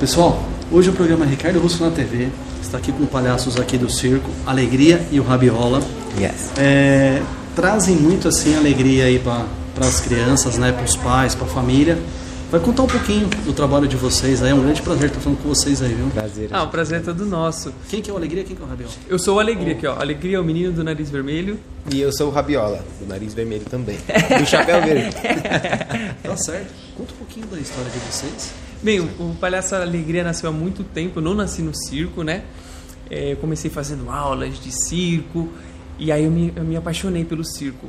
Pessoal, hoje o programa Ricardo Russo na TV está aqui com palhaços aqui do circo, Alegria e o Rabiola. Yes. É, trazem muito assim alegria aí para as crianças, né, para os pais, para a família. Vai contar um pouquinho do trabalho de vocês aí. É um grande prazer estar falando com vocês aí, viu? Prazer. Ah, o prazer é todo nosso. Quem que é o Alegria quem que é o Rabiola? Eu sou o Alegria aqui, ó. Alegria é o menino do nariz vermelho. E eu sou o Rabiola, do nariz vermelho também. Do chapéu verde. Tá certo. Conta um pouquinho da história de vocês. Bem, o, Palhaço Alegria nasceu há muito tempo. Eu não nasci no circo, né? É, eu comecei fazendo aulas de circo. E aí eu me, eu me apaixonei pelo circo.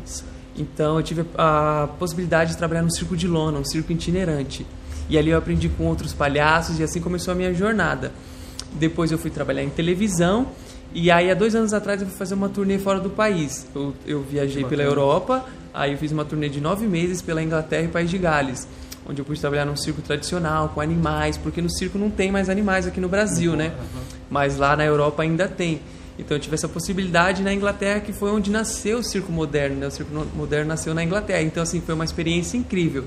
Então eu tive a, a possibilidade de trabalhar no circo de lona, um circo itinerante. E ali eu aprendi com outros palhaços e assim começou a minha jornada. Depois eu fui trabalhar em televisão e aí há dois anos atrás eu fui fazer uma turnê fora do país. Eu, eu viajei pela Europa, aí eu fiz uma turnê de nove meses pela Inglaterra e País de Gales, onde eu pude trabalhar num circo tradicional com animais, porque no circo não tem mais animais aqui no Brasil, né? Mas lá na Europa ainda tem. Então eu tive essa possibilidade na Inglaterra, que foi onde nasceu o circo moderno. Né? O circo no- moderno nasceu na Inglaterra. Então assim foi uma experiência incrível.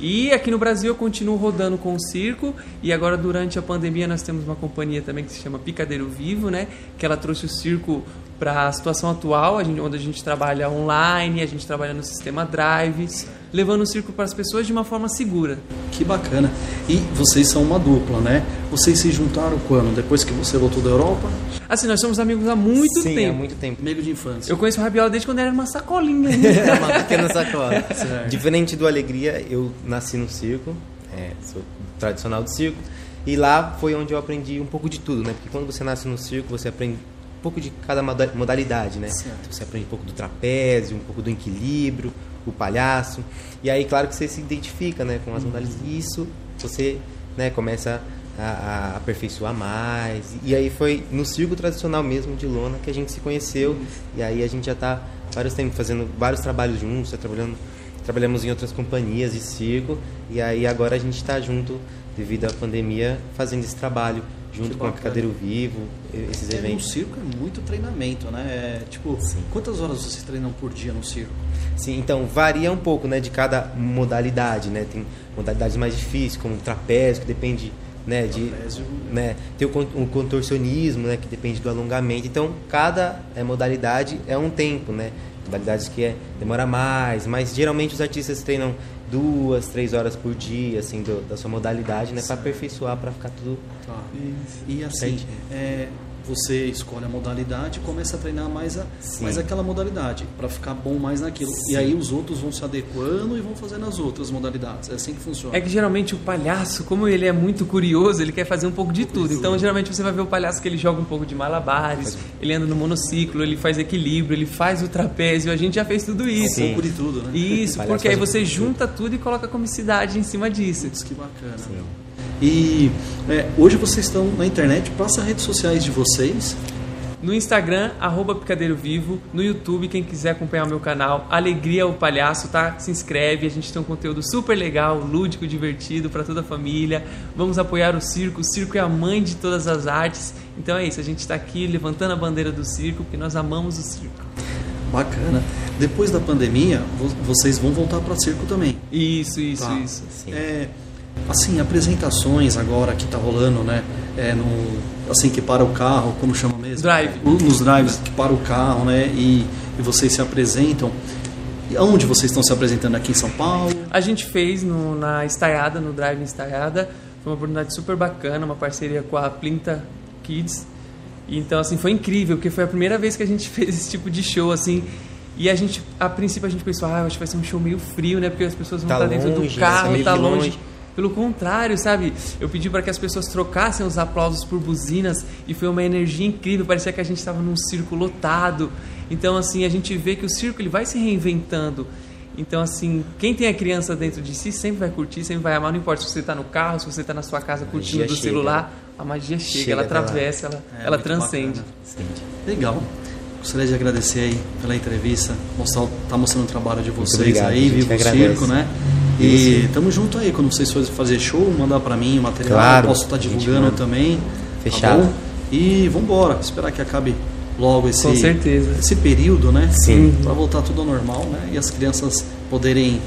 E aqui no Brasil eu continuo rodando com o circo e agora durante a pandemia nós temos uma companhia também que se chama Picadeiro Vivo, né? Que ela trouxe o circo para a situação atual, a gente- onde a gente trabalha online, a gente trabalha no sistema Drive, levando o circo para as pessoas de uma forma segura. Que bacana. E vocês são uma dupla, né? Vocês se juntaram quando? Depois que você voltou da Europa? Assim, nós somos amigos há muito Sim, tempo. há muito tempo. Meio de infância. Eu conheço o Rabiola desde quando era uma sacolinha ainda. É uma pequena sacola. Certo. Diferente do Alegria, eu nasci no circo, é, sou tradicional do circo, e lá foi onde eu aprendi um pouco de tudo, né? Porque quando você nasce no circo, você aprende um pouco de cada moda- modalidade, né? Certo. Você aprende um pouco do trapézio, um pouco do equilíbrio, o palhaço, e aí, claro que você se identifica, né, com as modalidades, e isso você, né, começa a, a aperfeiçoar mais, e aí foi no circo tradicional mesmo de lona que a gente se conheceu, e aí a gente já está vários tempos fazendo vários trabalhos juntos, tá trabalhando trabalhamos em outras companhias de circo. E aí agora a gente está junto devido à pandemia fazendo esse trabalho junto com a bacana. Picadeiro Vivo esses É, no eventos circo é muito treinamento, né? É, tipo, quantas horas vocês treinam por dia no circo? sim então varia um pouco né de cada modalidade né tem modalidades mais difíceis como o trapézio que depende né de né tem o contorcionismo né que depende do alongamento. Então cada eh, modalidade é um tempo né. Modalidades que é demora mais mas geralmente os artistas treinam duas três horas por dia assim do- da sua modalidade né para aperfeiçoar para ficar tudo Tá. E assim, é, você escolhe a modalidade e começa a treinar mais, a, Sim. mais aquela modalidade, para ficar bom mais naquilo. E aí os outros vão se adequando e vão fazendo as outras modalidades. É assim que funciona. É que geralmente o palhaço, como ele é muito curioso, ele quer fazer um pouco de tudo. Então, geralmente você vai ver o palhaço que ele joga um pouco de malabares, ele anda no monociclo, ele faz equilíbrio, ele faz o trapézio. A gente já fez tudo isso. Um pouco de tudo, né? Isso, porque aí você junta tudo e coloca comicidade em cima disso. Putz, que bacana. E é, hoje vocês estão na internet, passa as redes sociais de vocês. No Instagram, arroba Picadeiro Vivo. No YouTube, quem quiser acompanhar o meu canal, Alegria o Palhaço, tá? Se inscreve, a gente tem um conteúdo super legal, lúdico, divertido para toda a família. Vamos apoiar o circo. O circo é a mãe de todas as artes. Então é isso, a gente está aqui levantando a bandeira do circo, porque nós amamos o circo. Bacana. Depois da pandemia, vo- vocês vão voltar para circo também. Isso, isso, Tá. isso. Sim. É, assim, apresentações agora que tá rolando, né? É, no, assim, que para o carro, como chama mesmo? Drive. Nos drives que para o carro, né? E, e vocês se apresentam. E aonde vocês estão se apresentando? Aqui em São Paulo? A gente fez no- na Estaiada, no Drive Estaiada. Foi uma oportunidade super bacana, uma parceria com a Plinta Kids. E Então, assim, foi incrível, porque foi a primeira vez que a gente fez esse tipo de show, assim. E a gente, a princípio, a gente pensou, ah, acho que vai ser um show meio frio, né? Porque as pessoas vão Tá estar dentro longe, do né? Tá carro, tá longe. longe. Pelo contrário, sabe? Eu pedi para que as pessoas trocassem os aplausos por buzinas e foi uma energia incrível. Parecia que a gente estava num circo lotado. Então, assim, a gente vê que o circo ele vai se reinventando. Então, assim, quem tem a criança dentro de si sempre vai curtir, sempre vai amar. Não importa se você está no carro, se você está na sua casa curtindo do chega. celular, a magia chega, Chega ela atravessa, ela, É, ela transcende. Legal. Gostaria de agradecer aí pela entrevista, mostrar, tá mostrando o trabalho de vocês obrigado, aí, Viva o. Circo, né? E tamo junto aí, quando vocês forem fazer show, mandar pra mim o material, Claro, eu posso estar gente divulgando também. Fechado. Tá? E vambora, esperar que acabe logo esse, Com certeza. esse período, né? Sim. Pra voltar tudo ao normal, né? E as crianças poderem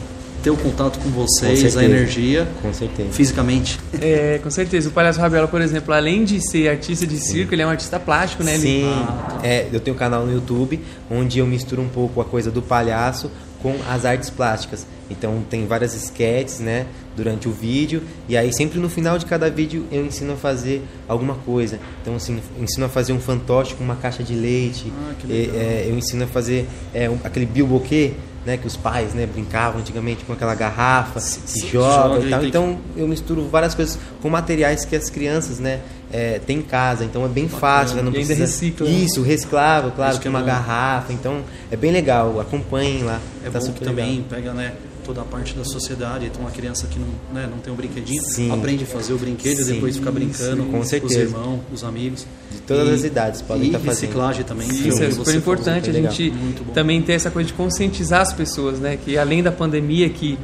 ter o contato com vocês, certeza. a energia, Com certeza. fisicamente. É, com certeza. O Palhaço Rabiola, por exemplo, além de ser artista de circo, ele é um artista plástico, né? Ele- Sim, Ah, tá. é, eu tenho um canal no YouTube onde eu misturo um pouco a coisa do palhaço com as artes plásticas. Então tem várias sketches, né, durante o vídeo e aí sempre no final de cada vídeo eu ensino a fazer alguma coisa. Então assim, ensino a fazer um fantoche com uma caixa de leite. Ah, E, é, eu ensino a fazer é, um- aquele bilboquê, né, que os pais, né, brincavam antigamente com aquela garrafa, se sim, joga joga e tal. Então eu misturo várias coisas com materiais que as crianças, né, é, têm em casa. Então é bem fácil, né, não E ainda precisa recicla, né? Isso, reciclável, claro, é uma bom. garrafa. Então é bem legal. Acompanhem lá. É tá bom que também legal. pega né, toda a parte da sociedade. Então, uma criança que não, né, não tem um brinquedinho Sim. aprende a fazer o brinquedo e Sim, depois fica brincando sim, com com os certeza. irmãos, os amigos. De todas as idades podem e estar fazendo. reciclagem também. que Isso é é super importante a super legal. gente também ter essa coisa de conscientizar as pessoas, né? Que além da pandemia, que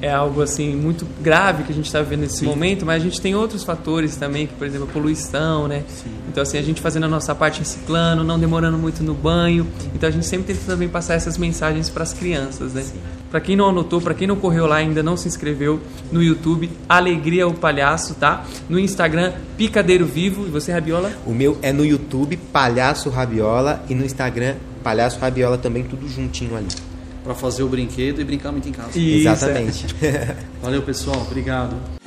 é algo assim muito grave que a gente está vivendo nesse Sim. momento, mas a gente tem outros fatores também, que por exemplo a poluição, né? Sim. Então assim a gente fazendo a nossa parte reciclando, não demorando muito no banho, então a gente sempre tenta também passar essas mensagens para as crianças, né? Para quem não anotou, para quem não correu lá ainda não se inscreveu no YouTube, Alegria o Palhaço, tá? No Instagram Picadeiro Vivo e você Rabiola? O meu é no YouTube, Palhaço Rabiola, e no Instagram, Palhaço Rabiola também, tudo juntinho ali. Para fazer o brinquedo e brincar muito em casa. Isso, é. Exatamente. Valeu, pessoal. Obrigado.